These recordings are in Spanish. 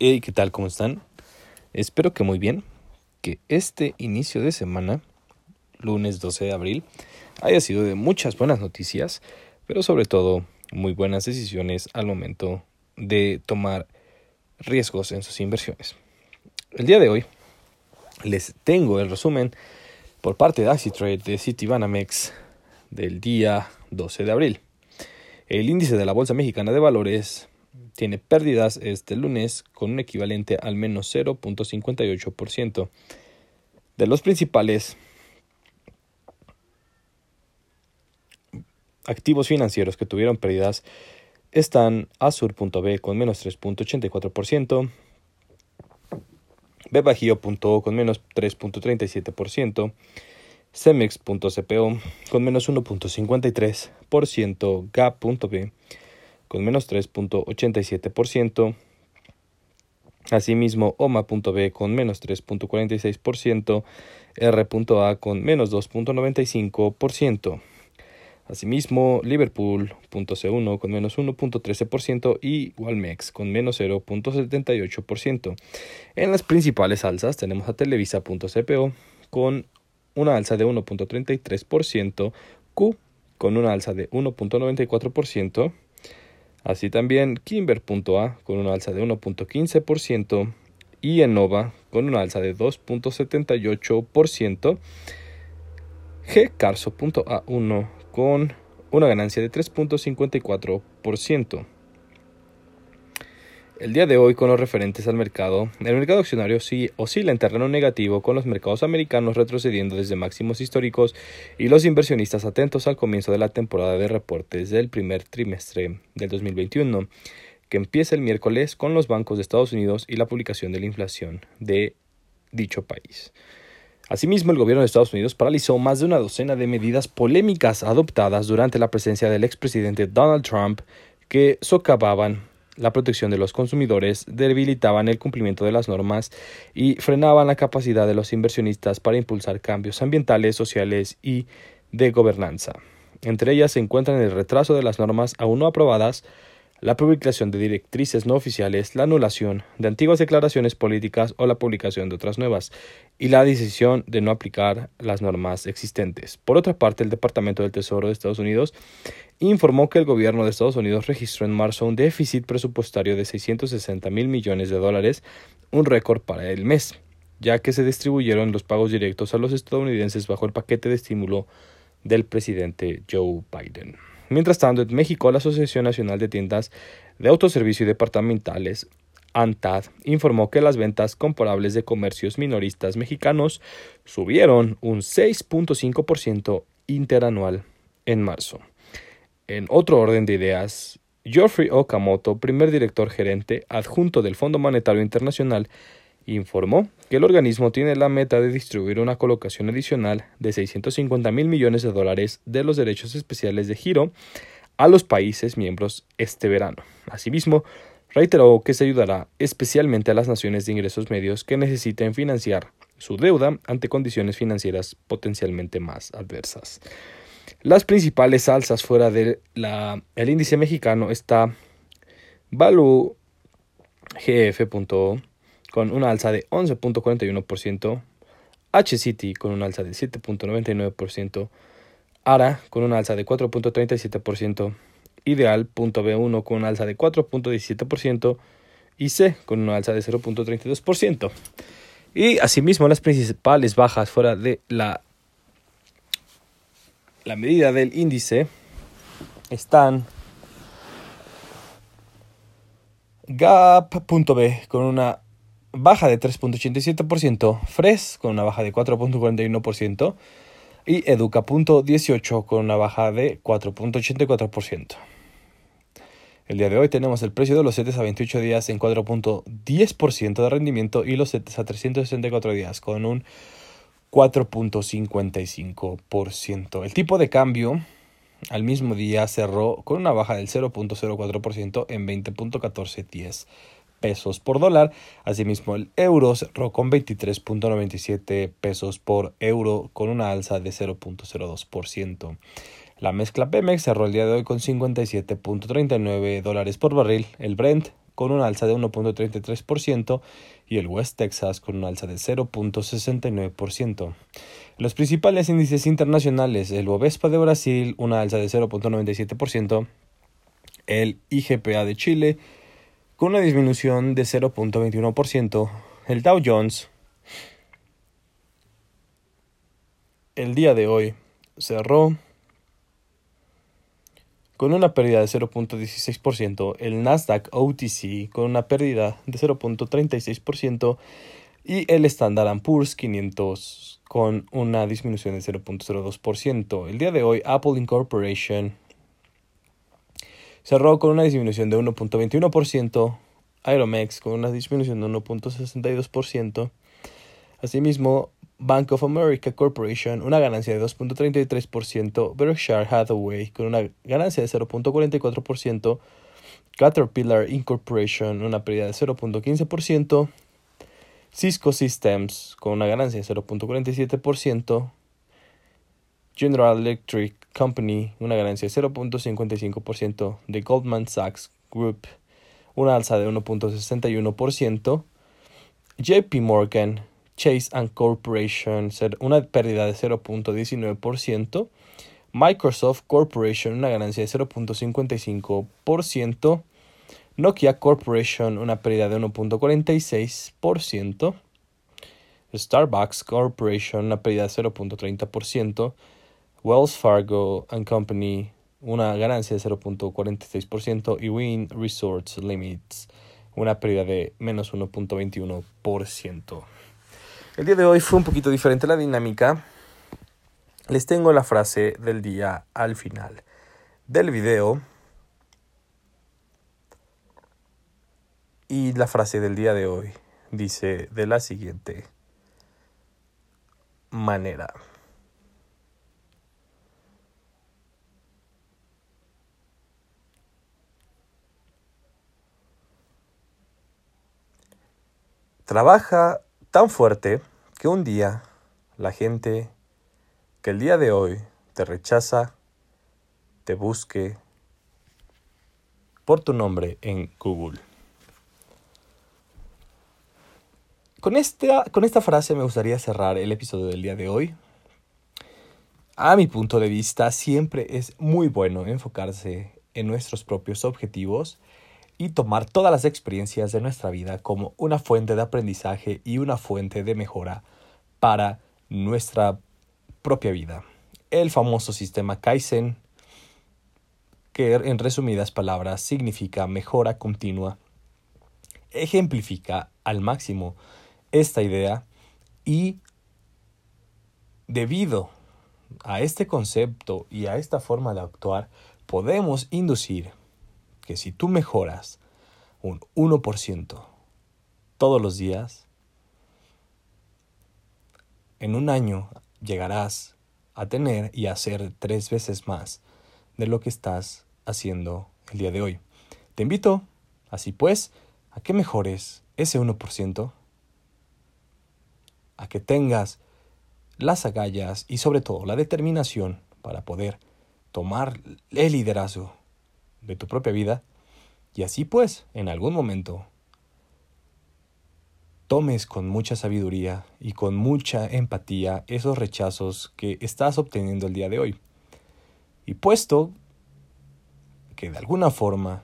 Hey, ¿qué tal? ¿Cómo están? Espero que muy bien. Que este inicio de semana, lunes 12 de abril, haya sido de muchas buenas noticias, pero sobre todo muy buenas decisiones al momento de tomar riesgos en sus inversiones. El día de hoy les tengo el resumen por parte de AxiTrade de Citibanamex del día 12 de abril. El índice de la Bolsa Mexicana de Valores tiene pérdidas este lunes con un equivalente al menos 0.58%. De los principales activos financieros que tuvieron pérdidas están Azur.b con menos 3.84%, Bebajío.o con menos 3.37%, Cemex.cpo con menos 1.53%, Gap.b con menos 3.87%. Asimismo, OMA.b con menos 3.46%, R.A con menos 2.95%. Asimismo, Liverpool.c1 con menos 1.13% y Walmex con menos 0.78%. En las principales alzas tenemos a Televisa.cpo con una alza de 1.33%, Q con una alza de 1.94%, Así también Kimber.a con una alza de 1.15% y Enova con una alza de 2.78%. Gcarso.a1 con una ganancia de 3.54%. El día de hoy, con los referentes al mercado, el mercado accionario sí oscila en terreno negativo, con los mercados americanos retrocediendo desde máximos históricos y los inversionistas atentos al comienzo de la temporada de reportes del primer trimestre del 2021, que empieza el miércoles con los bancos de Estados Unidos y la publicación de la inflación de dicho país. Asimismo, el gobierno de Estados Unidos paralizó más de una docena de medidas polémicas adoptadas durante la presencia del expresidente Donald Trump que socavaban la protección de los consumidores, debilitaban el cumplimiento de las normas y frenaban la capacidad de los inversionistas para impulsar cambios ambientales, sociales y de gobernanza. Entre ellas se encuentran el retraso de las normas aún no aprobadas, la publicación de directrices no oficiales, la anulación de antiguas declaraciones políticas o la publicación de otras nuevas, y la decisión de no aplicar las normas existentes. Por otra parte, el Departamento del Tesoro de Estados Unidos informó que el gobierno de Estados Unidos registró en marzo un déficit presupuestario de 660 mil millones de dólares, un récord para el mes, ya que se distribuyeron los pagos directos a los estadounidenses bajo el paquete de estímulo del presidente Joe Biden. Mientras tanto, en México, la Asociación Nacional de Tiendas de Autoservicio y Departamentales, ANTAD, informó que las ventas comparables de comercios minoristas mexicanos subieron un 6.5% interanual en marzo. En otro orden de ideas, Geoffrey Okamoto, primer director gerente adjunto del Fondo Monetario Internacional, informó que el organismo tiene la meta de distribuir una colocación adicional de 650 mil millones de dólares de los derechos especiales de giro a los países miembros este verano. Asimismo, reiteró que se ayudará especialmente a las naciones de ingresos medios que necesiten financiar su deuda ante condiciones financieras potencialmente más adversas. Las principales alzas fuera del el índice mexicano está Value GF.o con una alza de 11.41%, H-City con una alza de 7.99%, ARA con una alza de 4.37%, Ideal.b1 con una alza de 4.17% y C con una alza de 0.32%. Y asimismo las principales bajas fuera de la, la medida del índice están Gap.b con una baja de 3.87%, Fres con una baja de 4.41% y Educa.18 con una baja de 4.84%. El día de hoy tenemos el precio de los CETES a 28 días en 4.10% de rendimiento y los CETES a 364 días con un 4.55%. El tipo de cambio al mismo día cerró con una baja del 0.04% en 20.1410 pesos por dólar. Asimismo, el euro cerró con 23.97 pesos por euro con una alza de 0.02%. La mezcla Pemex cerró el día de hoy con 57.39 dólares por barril, el Brent con una alza de 1.33% y el West Texas con una alza de 0.69%. Los principales índices internacionales, el Bovespa de Brasil, una alza de 0.97%, el IGPA de Chile, con una disminución de 0.21%, el Dow Jones, el día de hoy cerró con una pérdida de 0.16%, el Nasdaq OTC con una pérdida de 0.36% y el Standard Poor's 500 con una disminución de 0.02%. El día de hoy Apple Incorporation cerró con una disminución de 1.21%, Aeromex con una disminución de 1.62%, asimismo Bank of America Corporation una ganancia de 2.33%, Berkshire Hathaway con una ganancia de 0.44%, Caterpillar Incorporation una pérdida de 0.15%, Cisco Systems con una ganancia de 0.47%, General Electric Company una ganancia de 0.55%, de Goldman Sachs Group una alza de 1.61%, JP Morgan Chase Corporation una pérdida de 0.19%, Microsoft Corporation una ganancia de 0.55%, Nokia Corporation una pérdida de 1.46%, Starbucks Corporation una pérdida de 0.30%, Wells Fargo and Company una ganancia de 0.46% y Win Resorts Limits una pérdida de menos 1.21%. El día de hoy fue un poquito diferente la dinámica. Les tengo la frase del día al final del video. Y la frase del día de hoy dice de la siguiente manera. Trabaja tan fuerte que un día la gente que el día de hoy te rechaza, te busque por tu nombre en Google. Con esta, con esta frase me gustaría cerrar el episodio del día de hoy. A mi punto de vista, siempre es muy bueno enfocarse en nuestros propios objetivos y tomar todas las experiencias de nuestra vida como una fuente de aprendizaje y una fuente de mejora para nuestra propia vida. El famoso sistema Kaizen, que en resumidas palabras significa mejora continua, ejemplifica al máximo esta idea y debido a este concepto y a esta forma de actuar, podemos inducir que si tú mejoras un 1% todos los días, en un año llegarás a tener y a hacer tres veces más de lo que estás haciendo el día de hoy. Te invito, así pues, a que mejores ese 1%, a que tengas las agallas y sobre todo la determinación para poder tomar el liderazgo de tu propia vida y así pues, en algún momento, tomes con mucha sabiduría y con mucha empatía esos rechazos que estás obteniendo el día de hoy. Y puesto que de alguna forma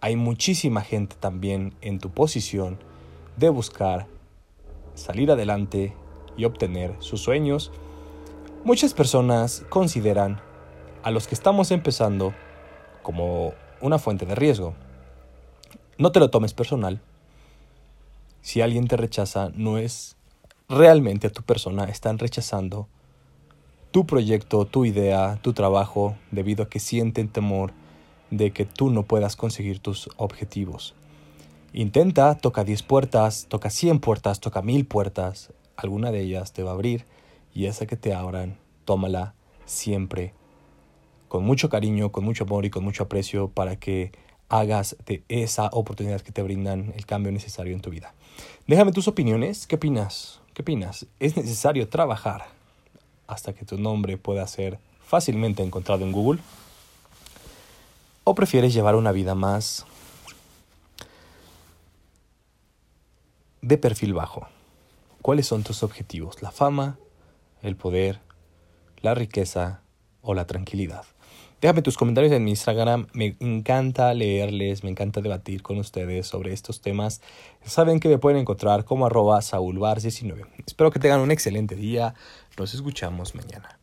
hay muchísima gente también en tu posición de buscar salir adelante y obtener sus sueños, muchas personas consideran a los que estamos empezando como una fuente de riesgo. No te lo tomes personal. Si alguien te rechaza, no es realmente a tu persona, están rechazando tu proyecto, tu idea, tu trabajo, debido a que sienten temor de que tú no puedas conseguir tus objetivos. Intenta, toca 10 puertas, toca 100 puertas, toca 1000 puertas, alguna de ellas te va a abrir y esa que te abran, tómala siempre con mucho cariño, con mucho amor y con mucho aprecio para que hagas de esa oportunidad que te brindan el cambio necesario en tu vida. Déjame tus opiniones. ¿Qué opinas? ¿Qué opinas? ¿Es necesario trabajar hasta que tu nombre pueda ser fácilmente encontrado en Google? ¿O prefieres llevar una vida más de perfil bajo. ¿Cuáles son tus objetivos? ¿La fama, el poder, la riqueza o la tranquilidad? Déjame tus comentarios en mi Instagram. Me encanta leerles, me encanta debatir con ustedes sobre estos temas. Saben que me pueden encontrar como arroba saulbars19. Espero que tengan un excelente día. Nos escuchamos mañana.